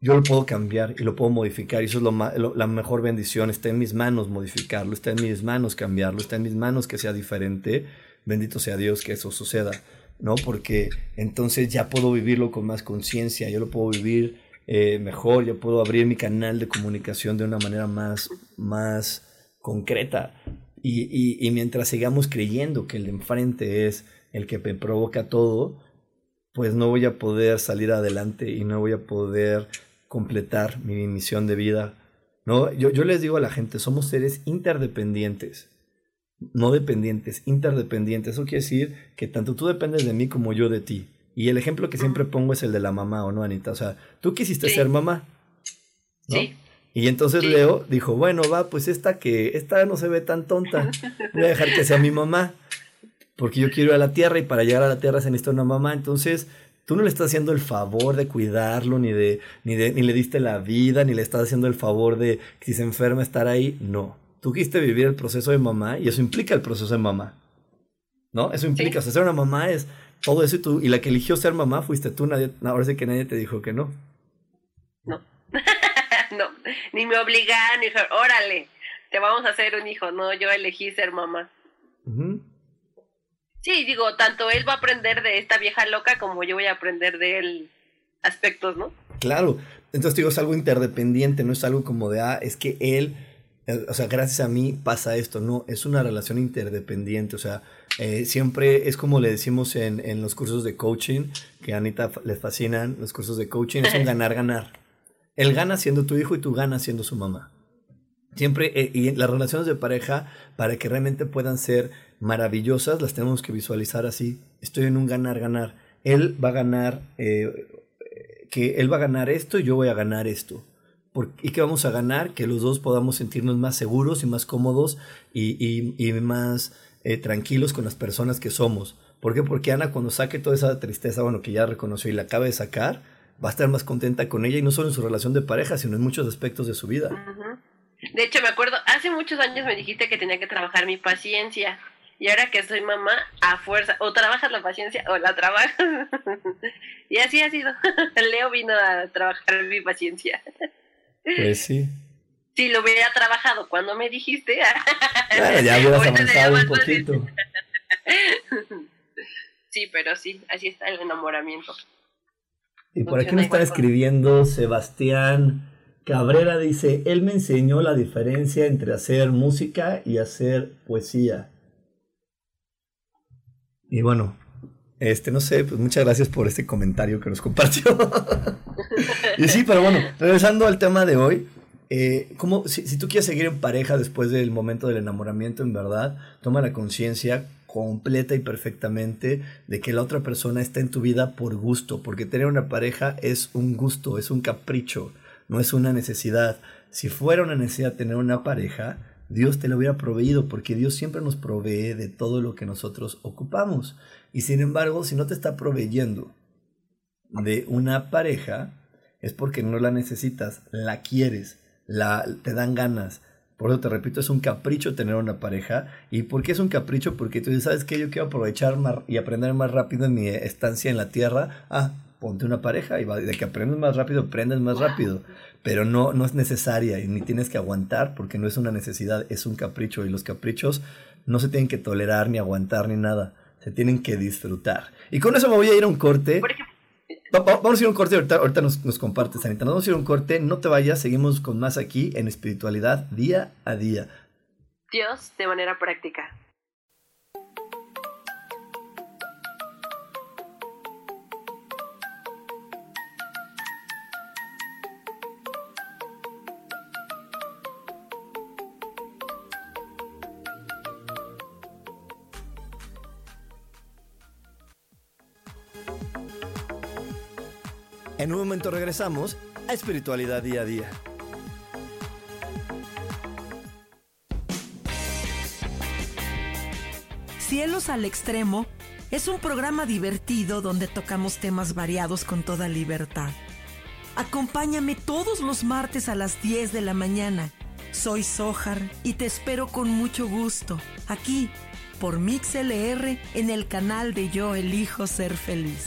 yo lo puedo cambiar y lo puedo modificar y eso es lo, la mejor bendición. Está en mis manos modificarlo, está en mis manos cambiarlo, está en mis manos que sea diferente. Bendito sea Dios que eso suceda, ¿no? Porque entonces ya puedo vivirlo con más conciencia, yo lo puedo vivir eh, mejor, yo puedo abrir mi canal de comunicación de una manera más, más concreta. Y, y mientras sigamos creyendo que el enfrente es el que me provoca todo, pues no voy a poder salir adelante y no voy a poder completar mi misión de vida. ¿no? Yo, yo les digo a la gente, somos seres interdependientes, no dependientes, interdependientes. Eso quiere decir que tanto tú dependes de mí como yo de ti. Y el ejemplo que siempre pongo es el de la mamá, ¿o no, Anita? O sea, tú quisiste ser mamá. Sí. Y entonces Leo dijo, bueno, va, pues esta que, esta no se ve tan tonta, voy a dejar que sea mi mamá, porque yo quiero ir a la tierra y para llegar a la tierra se necesita una mamá, entonces tú no le estás haciendo el favor de cuidarlo, ni de, ni de, ni le diste la vida, ni le estás haciendo el favor de que si se enferma estar ahí. No. Tú quisiste vivir el proceso de mamá y eso implica el proceso de mamá. ¿No? Eso implica, o sea, ser una mamá es todo eso y tú, y la que eligió ser mamá fuiste tú, nadie, ahora sí que nadie te dijo que no. No. no, ni me obligaron, ni dijeron, órale, te vamos a hacer un hijo. No, yo elegí ser mamá. Sí, digo, tanto él va a aprender de esta vieja loca como yo voy a aprender de él aspectos, ¿no? Claro, entonces digo, es algo interdependiente, no es algo como de, ah, es que él, eh, o sea, gracias a mí pasa esto, no, es una relación interdependiente, o sea, eh, siempre es como le decimos en, en los cursos de coaching, que a Anita le fascinan los cursos de coaching, es un ganar-ganar. Él gana siendo tu hijo y tú ganas siendo su mamá. Siempre, eh, y las relaciones de pareja, para que realmente puedan ser maravillosas, las tenemos que visualizar así. Estoy en un ganar-ganar. Él va a ganar, eh, que él va a ganar esto y yo voy a ganar esto. ¿Y qué vamos a ganar? Que los dos podamos sentirnos más seguros y más cómodos y, y, más eh, tranquilos con las personas que somos. ¿Por qué? Porque Ana cuando saque toda esa tristeza, bueno, que ya reconoció y la acaba de sacar, va a estar más contenta con ella y no solo en su relación de pareja, sino en muchos aspectos de su vida. De hecho, me acuerdo, hace muchos años me dijiste que tenía que trabajar mi paciencia. Y ahora que soy mamá, a fuerza, o trabajas la paciencia o la trabajas. y así ha sido. Leo vino a trabajar mi paciencia. Pues sí. Si lo hubiera trabajado cuando me dijiste. Claro, ya hubieras avanzado un poquito. sí, pero sí, así está el enamoramiento. Y por aquí me está escribiendo Sebastián Cabrera dice, él me enseñó la diferencia entre hacer música y hacer poesía. Y bueno, este, no sé, pues muchas gracias por este comentario que nos compartió. y sí, pero bueno, regresando al tema de hoy, eh, como, si, si, tú quieres seguir en pareja después del momento del enamoramiento, en verdad, toma la conciencia completa y perfectamente de que la otra persona está en tu vida por gusto, porque tener una pareja es un gusto, es un capricho no es una necesidad. Si fuera una necesidad tener una pareja, Dios te lo hubiera proveído, porque Dios siempre nos provee de todo lo que nosotros ocupamos. Y sin embargo, si no te está proveyendo de una pareja, es porque no la necesitas, la quieres, la, te dan ganas. Por eso te repito, es un capricho tener una pareja. ¿Y por qué es un capricho? Porque tú dices, ¿sabes qué? Yo quiero aprovechar y aprender más rápido en mi estancia en la tierra. Ah, ponte una pareja y de que aprendes más rápido, aprendes más rápido. Pero no, no es necesaria y ni tienes que aguantar porque no es una necesidad, es un capricho. Y los caprichos no se tienen que tolerar ni aguantar ni nada. Se tienen que disfrutar. Y con eso me voy a ir a un corte. Vamos a ir a un corte, ahorita, ahorita nos, nos compartes, Anita. Nos vamos a ir a un corte, no te vayas, seguimos con más aquí en espiritualidad día a día. Dios de manera práctica. En un momento regresamos a Espiritualidad Día a Día. Cielos al Extremo es un programa divertido donde tocamos temas variados con toda libertad. Acompáñame todos los martes a las 10 de la mañana. Soy Sojar y te espero con mucho gusto aquí por MixLR en el canal de Yo Elijo Ser Feliz.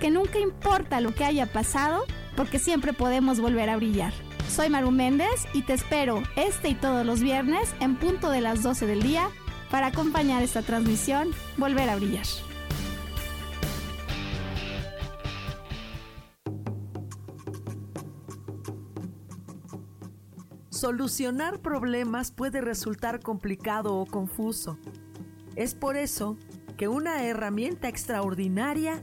que nunca importa lo que haya pasado, porque siempre podemos volver a brillar. Soy Maru Méndez y te espero este y todos los viernes en punto de las 12 del día para acompañar esta transmisión Volver a Brillar. Solucionar problemas puede resultar complicado o confuso. Es por eso que una herramienta extraordinaria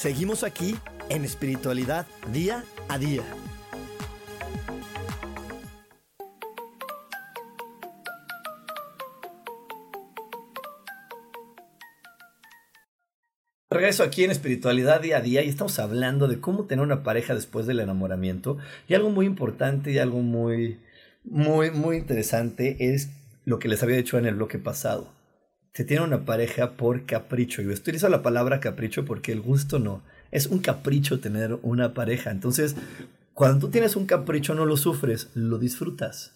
Seguimos aquí en espiritualidad día a día. Regreso aquí en espiritualidad día a día y estamos hablando de cómo tener una pareja después del enamoramiento. Y algo muy importante y algo muy, muy, muy interesante es lo que les había dicho en el bloque pasado. Se tiene una pareja por capricho. Y utilizo la palabra capricho porque el gusto no. Es un capricho tener una pareja. Entonces, cuando tú tienes un capricho no lo sufres, lo disfrutas.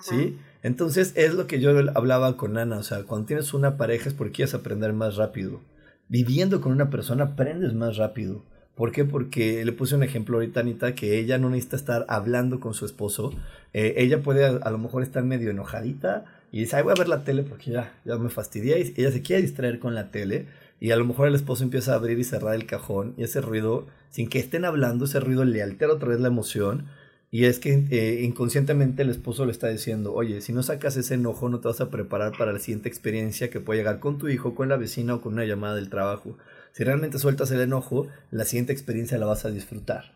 ¿Sí? Entonces es lo que yo hablaba con Ana. O sea, cuando tienes una pareja es porque quieres aprender más rápido viviendo con una persona aprendes más rápido. ¿Por qué? Porque le puse un ejemplo ahorita, Anita, que ella no necesita estar hablando con su esposo. Eh, ella puede a, lo mejor estar medio enojadita y dice, ay, voy a ver la tele porque ya, ya me fastidia. Y ella se quiere distraer con la tele y a lo mejor el esposo empieza a abrir y cerrar el cajón y ese ruido, sin que estén hablando, ese ruido le altera otra vez la emoción y es que eh, inconscientemente el esposo le está diciendo, oye, si no sacas ese enojo no te vas a preparar para la siguiente experiencia que puede llegar con tu hijo, con la vecina o con una llamada del trabajo. Si realmente sueltas el enojo, la siguiente experiencia la vas a disfrutar.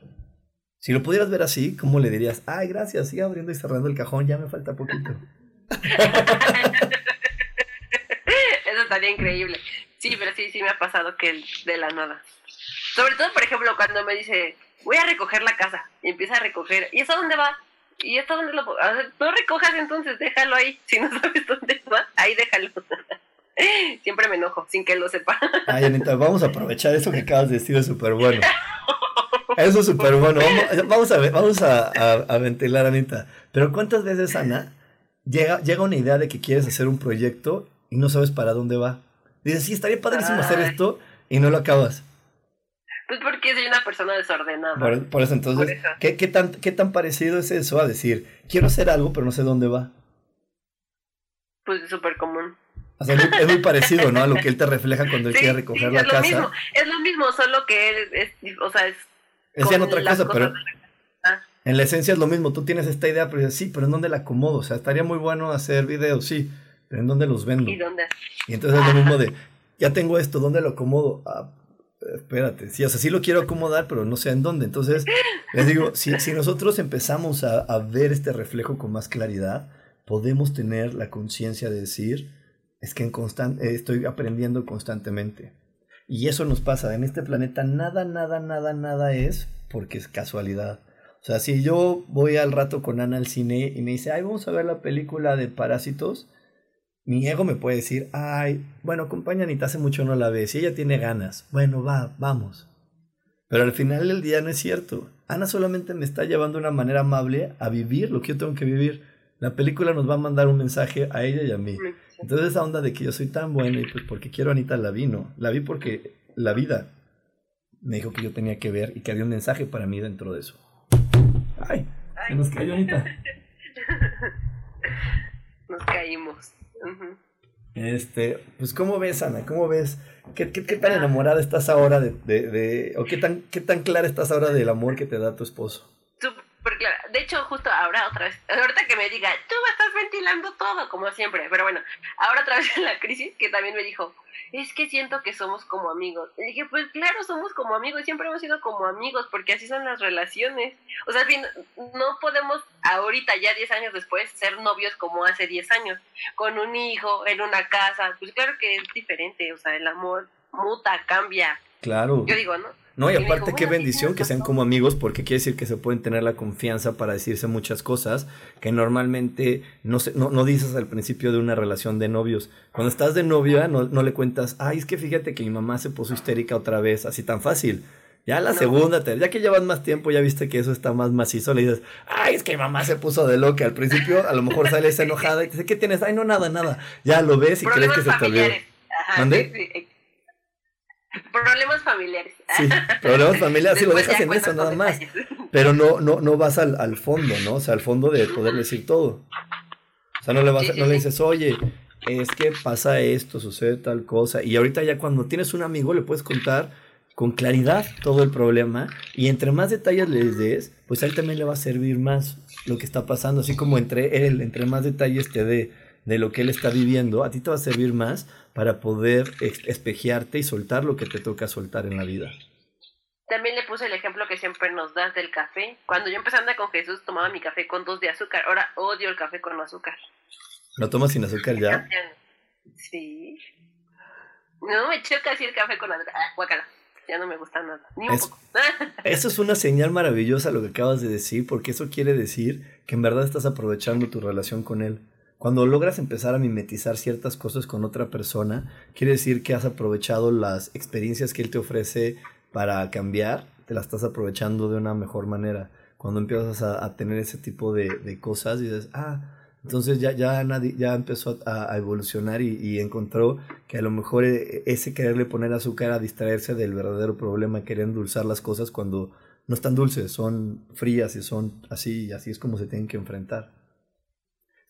Si lo pudieras ver así, ¿cómo le dirías? Ay, gracias, sigue abriendo y cerrando el cajón, ya me falta poquito. Eso estaría increíble. Sí, pero sí, sí me ha pasado que de la nada. Sobre todo, por ejemplo, cuando me dice, voy a recoger la casa. Y empieza a recoger. ¿Y eso dónde va? ¿Y esto dónde lo no recojas entonces, déjalo ahí. Si no sabes dónde va, ahí déjalo. Siempre me enojo, sin que lo sepa. Ay, Anita, vamos a aprovechar eso que acabas de decir, es súper bueno. Eso es súper bueno. Vamos, a, vamos a, a, ventilar, Anita. Pero ¿cuántas veces, Ana, llega, llega una idea de que quieres hacer un proyecto y no sabes para dónde va? Dices, sí, estaría padrísimo hacer esto y no lo acabas. Pues porque soy una persona desordenada. Por, eso, entonces, ¿qué, ¿qué, tan, ¿qué tan parecido es eso a decir, quiero hacer algo, pero no sé dónde va? Pues es súper común. O sea, es muy parecido, ¿no? A lo que él te refleja cuando él quiere recoger la es casa. Lo mismo, es lo mismo, solo que él es, o sea, es... En otra cosa, pero... En la esencia es lo mismo, tú tienes esta idea, pero dices, sí, pero ¿en dónde la acomodo? O sea, estaría muy bueno hacer videos, sí, pero ¿en dónde los vendo? ¿Y dónde? Y entonces es lo mismo de, ya tengo esto, ¿dónde lo acomodo? Ah, espérate, sí, o sea, sí lo quiero acomodar, pero no sé en dónde. Entonces, les digo, si, si nosotros empezamos a, a, ver este reflejo con más claridad, podemos tener la conciencia de decir, es que en constante, estoy aprendiendo constantemente. Y eso nos pasa, en este planeta nada, nada, nada, nada es porque es casualidad. O sea, si yo voy al rato con Ana al cine y me dice, ay, vamos a ver la película de Parásitos, mi ego me puede decir, ay, bueno, acompaña Anita, hace mucho no la ves, si ella tiene ganas, bueno, va, vamos. Pero al final del día no es cierto. Ana solamente me está llevando de una manera amable a vivir lo que yo tengo que vivir. La película nos va a mandar un mensaje a ella y a mí. Entonces esa onda de que yo soy tan buena y pues porque quiero a Anita la vi, ¿no? La vi porque la vida me dijo que yo tenía que ver y que había un mensaje para mí dentro de eso. Ay, se nos cayó Anita. Nos caímos. Este, pues ¿cómo ves, Ana? ¿Cómo ves? ¿Qué, qué, qué tan enamorada estás ahora de, de, de, o qué tan, qué tan clara estás ahora del amor que te da tu esposo? Clara. De hecho, justo ahora otra vez, ahorita que me diga, tú me estás ventilando todo, como siempre, pero bueno, ahora otra vez en la crisis, que también me dijo, es que siento que somos como amigos. Y dije, pues claro, somos como amigos, siempre hemos sido como amigos, porque así son las relaciones. O sea, no podemos ahorita, ya 10 años después, ser novios como hace 10 años, con un hijo, en una casa. Pues claro que es diferente, o sea, el amor muta, cambia. Claro. Yo digo, ¿no? No, y aparte qué bendición que sean como amigos porque quiere decir que se pueden tener la confianza para decirse muchas cosas que normalmente no, se, no, no dices al principio de una relación de novios. Cuando estás de novia no, no, le cuentas, ay, es que fíjate que mi mamá se puso histérica otra vez, así tan fácil. Ya la segunda, ya que llevas más tiempo, ya viste que eso está más macizo, le dices, ay, es que mi mamá se puso de loca. Al principio a lo mejor sale esa enojada y te dice, ¿qué tienes? Ay, no, nada, nada. Ya lo ves y crees que se te olvidó. Problemas familiares. Sí, problemas familiares, sí, lo dejas en eso nada más. Pero no, no, no vas al, al, fondo, ¿no? O sea, al fondo de poder decir todo. O sea, no le, vas, sí, sí, no le dices, oye, es que pasa esto, sucede tal cosa. Y ahorita ya cuando tienes un amigo le puedes contar con claridad todo el problema y entre más detalles les des, pues a él también le va a servir más lo que está pasando, así como entre él, entre más detalles te dé de lo que él está viviendo, a ti te va a servir más para poder espejearte y soltar lo que te toca soltar en la vida. También le puse el ejemplo que siempre nos das del café. Cuando yo empecé a andar con Jesús, tomaba mi café con dos de azúcar. Ahora odio el café con azúcar. ¿Lo tomas sin azúcar ya? Sí. No, me choca el café con azúcar. Ah, guacala. Ya no me gusta nada. Ni un es, poco. eso es una señal maravillosa lo que acabas de decir, porque eso quiere decir que en verdad estás aprovechando tu relación con él. Cuando logras empezar a mimetizar ciertas cosas con otra persona, quiere decir que has aprovechado las experiencias que él te ofrece para cambiar, te las estás aprovechando de una mejor manera. Cuando empiezas a, tener ese tipo de, de, cosas, dices, ah, entonces ya, ya, nadie, ya empezó a, a evolucionar y, y, encontró que a lo mejor ese quererle poner azúcar a distraerse del verdadero problema, querer endulzar las cosas cuando no están dulces, son frías y son así, y así es como se tienen que enfrentar.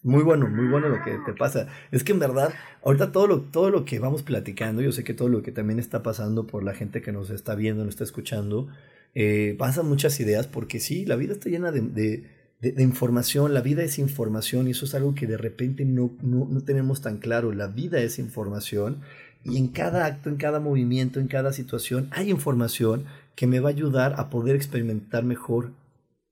Muy bueno, muy bueno lo que te pasa. Es que en verdad, ahorita todo lo, todo lo que vamos platicando, yo sé que todo lo que también está pasando por la gente que nos está viendo, nos está escuchando, eh, pasan muchas ideas porque sí, la vida está llena de, de, información, la vida es información y eso es algo que de repente no, no, no tenemos tan claro. La vida es información y en cada acto, en cada movimiento, en cada situación hay información que me va a ayudar a poder experimentar mejor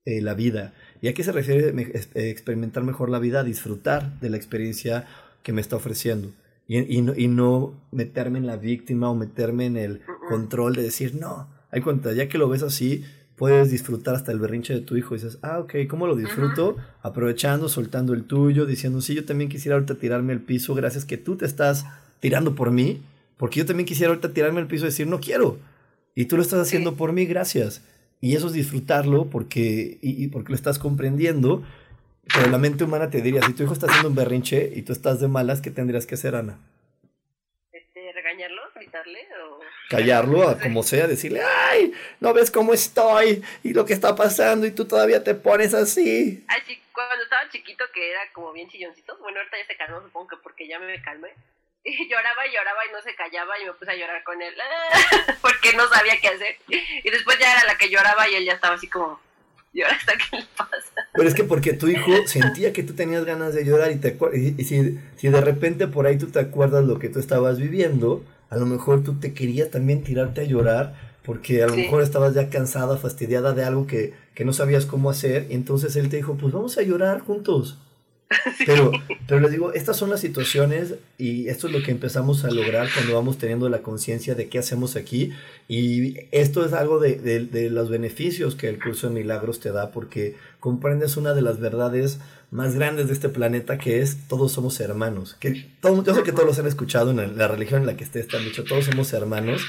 eh, la vida. ¿Y a qué se refiere eh, experimentar mejor la vida? Disfrutar de la experiencia que me está ofreciendo. Y, y, no, y no meterme en la víctima o meterme en el control de decir, no, hay cuenta, ya que lo ves así, puedes disfrutar hasta el berrinche de tu hijo. Y dices, ah, ok, ¿cómo lo disfruto? Aprovechando, soltando el tuyo, diciendo, sí, yo también quisiera ahorita tirarme al piso, gracias que tú te estás tirando por mí, porque yo también quisiera ahorita tirarme al piso y decir, no quiero. Y tú lo estás haciendo por mí, gracias. Y eso es disfrutarlo porque, y, y, porque lo estás comprendiendo. Pero la mente humana te diría, si tu hijo está haciendo un berrinche y tú estás de malas, ¿qué tendrías que hacer, Ana? Este, ¿Regañarlo? ¿Gritarle? O... Callarlo, a como sea, decirle, ay, no ves cómo estoy y lo que está pasando y tú todavía te pones así. Ay, sí, cuando estaba chiquito que era como bien chilloncito, bueno, ahorita ya se calmó, supongo que porque ya me calmé. Y lloraba y lloraba y no se callaba y me puse a llorar con él porque no sabía qué hacer. Y después ya era la que lloraba y él ya estaba así como, ¿y ahora hasta qué le pasa? Pero es que porque tu hijo sentía que tú tenías ganas de llorar y, te y, y si, si de repente por ahí tú te acuerdas lo que tú estabas viviendo, a lo mejor tú te querías también tirarte a llorar porque a lo sí. mejor estabas ya cansada, fastidiada de algo que, que no sabías cómo hacer y entonces él te dijo, pues vamos a llorar juntos. Pero, pero les digo, estas son las situaciones y esto es lo que empezamos a lograr cuando vamos teniendo la conciencia de qué hacemos aquí. Y esto es algo de, de, los beneficios que el curso de milagros te da porque comprendes una de las verdades más grandes de este planeta que es todos somos hermanos. Que todo, yo sé que todos los han escuchado en la religión en la que estés, te dicho todos somos hermanos.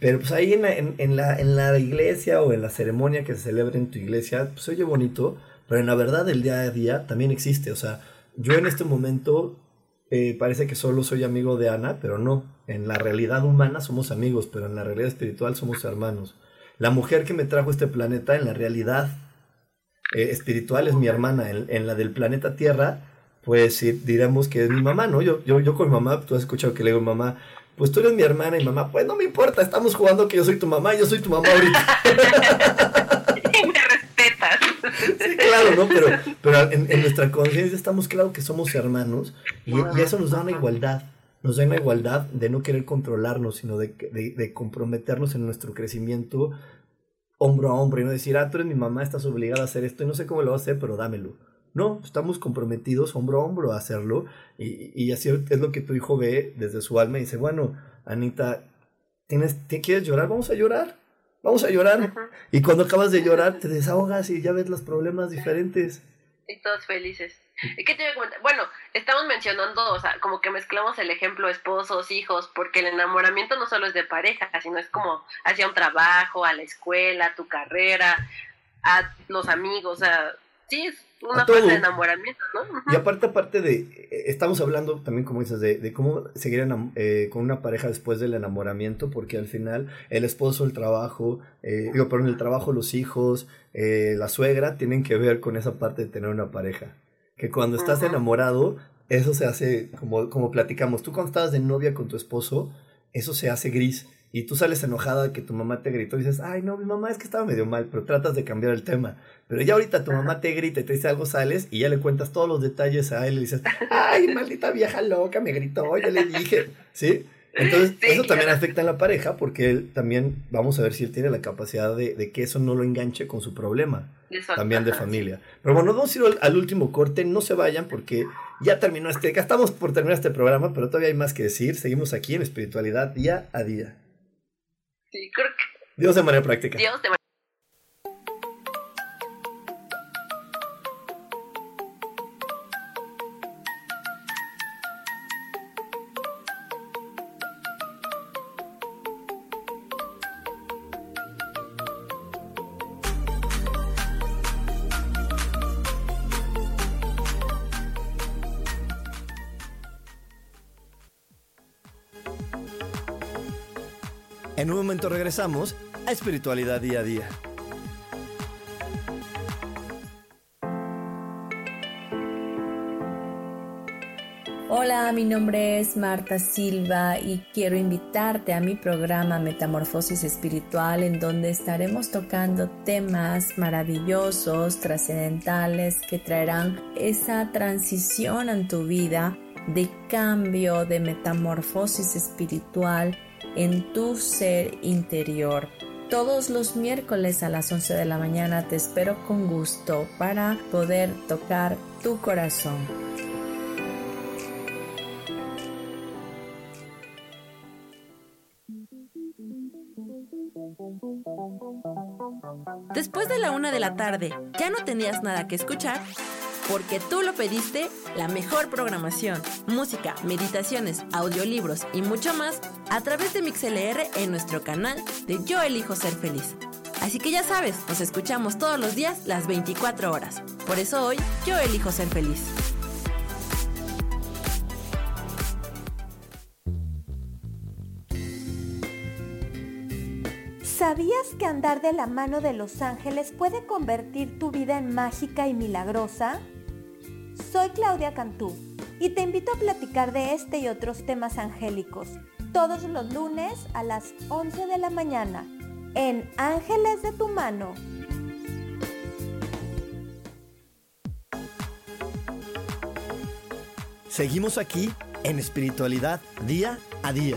Pero pues ahí en la, en, la, en la iglesia o en la ceremonia que se celebra en tu iglesia, pues oye bonito, pero en la verdad el día a día también existe. O sea, yo en este momento eh, parece que solo soy amigo de Ana, pero no. En la realidad humana somos amigos, pero en la realidad espiritual somos hermanos. La mujer que me trajo este planeta, en la realidad eh, espiritual, es mi hermana. En, la del planeta Tierra, pues sí, diremos que es mi mamá, ¿no? Yo, yo, yo con mi mamá, tú has escuchado que le digo, mamá, pues tú eres mi hermana y mamá, pues no me importa, estamos jugando que yo soy tu mamá, yo soy tu mamá ahorita. Sí, claro, ¿no? Pero, pero en, nuestra conciencia estamos claro que somos hermanos y, eso nos da una igualdad. Nos da una igualdad de no querer controlarnos, sino de, de, comprometernos en nuestro crecimiento hombro a hombro y no decir, ah, tú eres mi mamá, estás obligada a hacer esto y no sé cómo lo vas a hacer, pero dámelo. No, estamos comprometidos hombro a hombro a hacerlo y, y así es lo que tu hijo ve desde su alma y dice, bueno, Anita, ¿tienes, ¿quieres llorar? Vamos a llorar vamos a llorar. Y cuando acabas de llorar, te desahogas y ya ves los problemas diferentes. Y todos felices. ¿Qué te voy a Bueno, estamos mencionando, o sea, como que mezclamos el ejemplo esposos, hijos, porque el enamoramiento no solo es de pareja, sino es como hacia un trabajo, a la escuela, a tu carrera, a los amigos, o sea, sí, es una fase de enamoramiento, ¿no? Y aparte, aparte de, eh, estamos hablando también, como dices, de, cómo seguir eh, con una pareja después del enamoramiento, porque al final el esposo, el trabajo, eh, digo, perdón, el trabajo, los hijos, eh, la suegra, tienen que ver con esa parte de tener una pareja. Que cuando estás enamorado, eso se hace, como, como platicamos, tú cuando estabas de novia con tu esposo, eso se hace gris y tú sales enojada de que tu mamá te gritó y dices, ay, no, mi mamá es que estaba medio mal, pero tratas de cambiar el tema. Pero ya ahorita tu mamá te grita y te dice algo, sales y ya le cuentas todos los detalles a él y le dices, ay, maldita vieja loca, me gritó, ya le dije, ¿sí? Entonces, eso también afecta a la pareja porque él también, vamos a ver si él tiene la capacidad de, que eso no lo enganche con su problema, también de familia. Pero bueno, vamos a ir al, último corte, no se vayan porque ya terminó este, estamos por terminar este programa, pero todavía hay más que decir. Seguimos aquí en espiritualidad día a día. Sí, creo que... Dios de manera práctica. Dios de manera regresamos a Espiritualidad Día a Día. Hola, mi nombre es Marta Silva y quiero invitarte a mi programa Metamorfosis Espiritual en donde estaremos tocando temas maravillosos, trascendentales que traerán esa transición en tu vida de cambio, de metamorfosis espiritual en tu ser interior. Todos los miércoles a las 11 de la mañana te espero con gusto para poder tocar tu corazón. Después de la una de la tarde, ¿ya no tenías nada que escuchar? Porque tú lo pediste, la mejor programación, música, meditaciones, audiolibros y mucho más a través de MixLR en nuestro canal de Yo elijo ser feliz. Así que ya sabes, nos escuchamos todos los días las 24 horas. Por eso hoy yo elijo ser feliz. ¿Sabías que andar de la mano de los ángeles puede convertir tu vida en mágica y milagrosa? Soy Claudia Cantú y te invito a platicar de este y otros temas angélicos todos los lunes a las 11 de la mañana en Ángeles de tu mano. Seguimos aquí en espiritualidad día a día.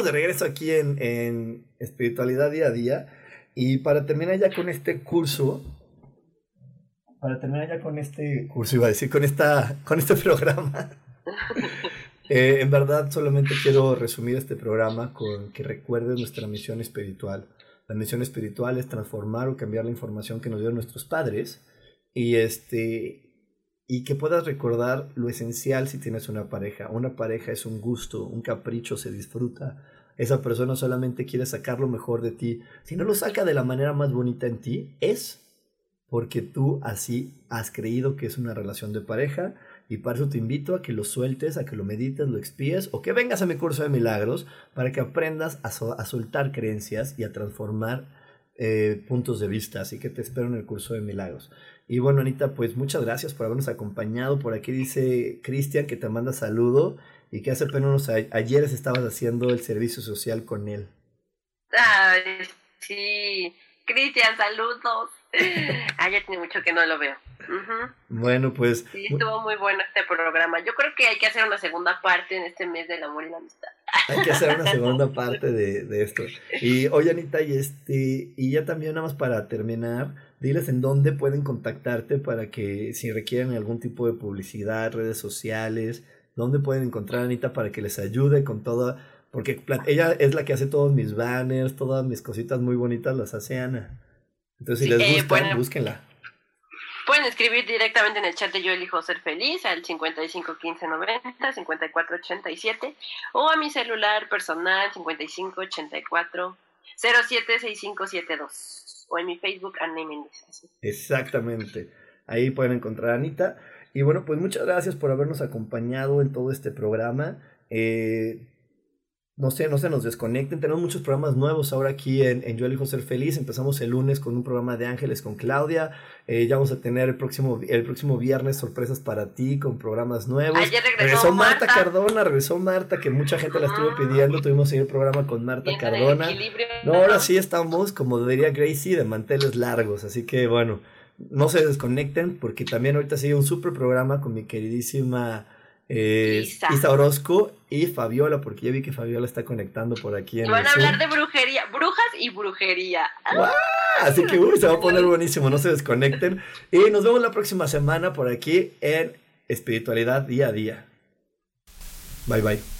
Estamos de regreso aquí en, en Espiritualidad Día a Día. Y para terminar ya con este curso, para terminar ya con este curso, iba a decir, con, esta, con este programa, eh, en verdad solamente quiero resumir este programa con que recuerdes nuestra misión espiritual. La misión espiritual es transformar o cambiar la información que nos dieron nuestros padres y este y que puedas recordar lo esencial si tienes una pareja. Una pareja es un gusto, un capricho, se disfruta. Esa persona solamente quiere sacar lo mejor de ti. Si no lo saca de la manera más bonita en ti, es porque tú así has creído que es una relación de pareja y para eso te invito a que lo sueltes, a que lo medites, lo expíes o que vengas a mi curso de milagros para que aprendas a, a soltar creencias y a transformar eh, puntos de vista. Así que te espero en el curso de milagros. Y bueno, Anita, pues muchas gracias por habernos acompañado. Por aquí dice Cristian que te manda saludo y que hace apenas unos ayeres estabas haciendo el servicio social con él. Sí. Cristian, saludos. Ay, ya tiene mucho que no lo veo. Bueno, pues. Sí, estuvo muy bueno este programa. Yo creo que hay que hacer una segunda parte en este mes del amor y la amistad. Hay que hacer una segunda parte de, de esto. Y oye, Anita, y este, y ya también nada más para terminar, diles en dónde pueden contactarte para que si requieren algún tipo de publicidad, redes sociales, dónde pueden encontrar a Anita para que les ayude con toda, porque ella es la que hace todos mis banners, todas mis cositas muy bonitas las hace Ana. Entonces, si les eh, gustan, búsquenla. Pueden escribir directamente en el chat de Yo elijo ser feliz al 55 15 90 54 87 o a mi celular personal 55 84 07 6572 o en mi Facebook Anne Méndez. Exactamente. Ahí pueden encontrar a Anita. Y bueno, pues muchas gracias por habernos acompañado en todo este programa. Eh, no sé, no se nos desconecten. Tenemos muchos programas nuevos ahora aquí en, en Yo elijo ser feliz. Empezamos el lunes con un programa de Ángeles con Claudia. Eh, ya vamos a tener el próximo, el próximo viernes sorpresas para ti con programas nuevos. Ayer regresó, Marta. Cardona, regresó Marta, que mucha gente la estuvo pidiendo. Tuvimos ahí el programa con Marta Cardona. No, ahora sí estamos, como diría Gracie, de manteles largos. Así que bueno, no se desconecten porque también ahorita sigue un super programa con mi queridísima Isa. Orozco y Fabiola, porque ya vi que Fabiola está conectando por aquí. En y van a hablar de brujería, brujas y brujería. Así que se va a poner buenísimo, no se desconecten. Y nos vemos la próxima semana por aquí en Espiritualidad Día a Día. Bye bye.